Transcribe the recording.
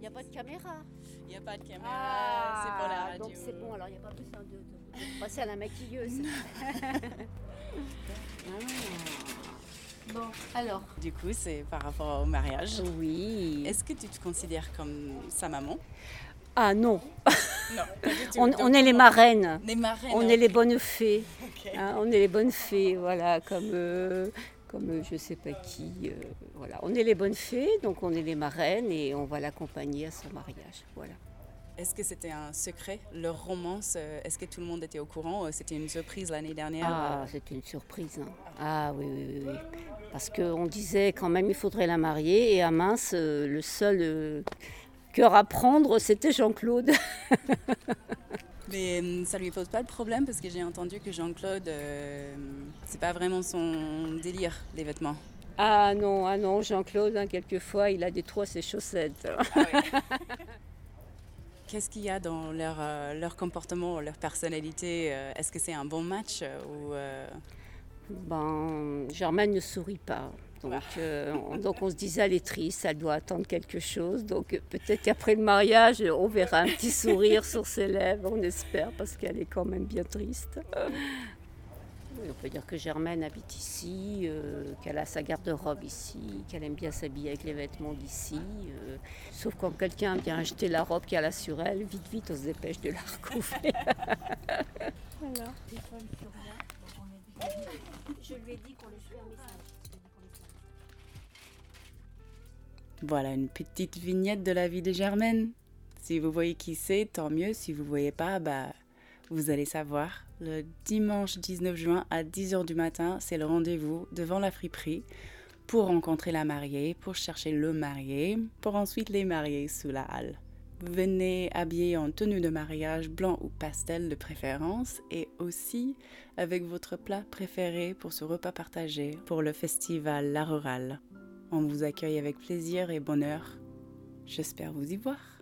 Il n'y a pas de caméra. Il n'y a pas de caméra, Ah, c'est pour la radio. Donc c'est bon, alors il n'y a pas besoin de, de- de passer à la maquilleuse. Ah. Bon, alors. Du coup, c'est par rapport au mariage. Oui. Est-ce que tu te considères comme sa maman? Ah non, Non, on, est les marraines. Les marraines. On hein. est les bonnes fées. Hein, on est les bonnes fées, voilà, comme, euh, comme euh, je sais pas qui. euh, voilà. On est les bonnes fées, donc on est les marraines et on va l'accompagner à son mariage. Voilà. Est-ce que c'était un secret, leur romance euh, Est-ce que tout le monde était au courant C'était une surprise l'année dernière Ah, c'était une surprise. hein. Ah oui, oui, oui, oui. Parce qu'on disait quand même il faudrait la marier et à mince, le seul cœur à prendre, c'était Jean-Claude. Mais hum, ça lui pose pas de problème parce que j'ai entendu que Jean-Claude, euh, c'est pas vraiment son délire, les vêtements. Ah non, ah non, Jean-Claude, hein, quelquefois, il a des à ses chaussettes. Qu'est-ce qu'il y a dans leur, euh, leur comportement, leur personnalité? Euh, Est-ce que c'est un bon match euh, ou euh, Ben, Germaine ne sourit pas. Donc, euh, on, donc on se disait, elle est triste, elle doit attendre quelque chose. Donc euh, peut-être qu'après le mariage, on verra un petit sourire sur ses lèvres, on espère, parce qu'elle est quand même bien triste. Oui, on peut dire que Germaine habite ici, euh, qu'elle a sa garde-robe ici, qu'elle aime bien s'habiller avec les vêtements d'ici. euh, sauf quand quelqu'un vient acheter la robe qu'elle a sur elle, vite, vite, on se dépêche de la recouvrir. voilà. Je lui ai dit qu'on lui ferait un message. Voilà une petite vignette de la vie de Germaine. Si vous voyez qui c'est, tant mieux. Si vous voyez pas, bah, vous allez savoir. Le dimanche 19 juin à 10h du matin, c'est le rendez-vous devant la friperie pour rencontrer la mariée, pour chercher le marié, pour ensuite les marier sous la halle. Venez habillé en tenue de mariage blanc ou pastel de préférence et aussi avec votre plat préféré pour ce repas partagé pour le festival La Rurale. On vous accueille avec plaisir et bonheur. J'espère vous y voir.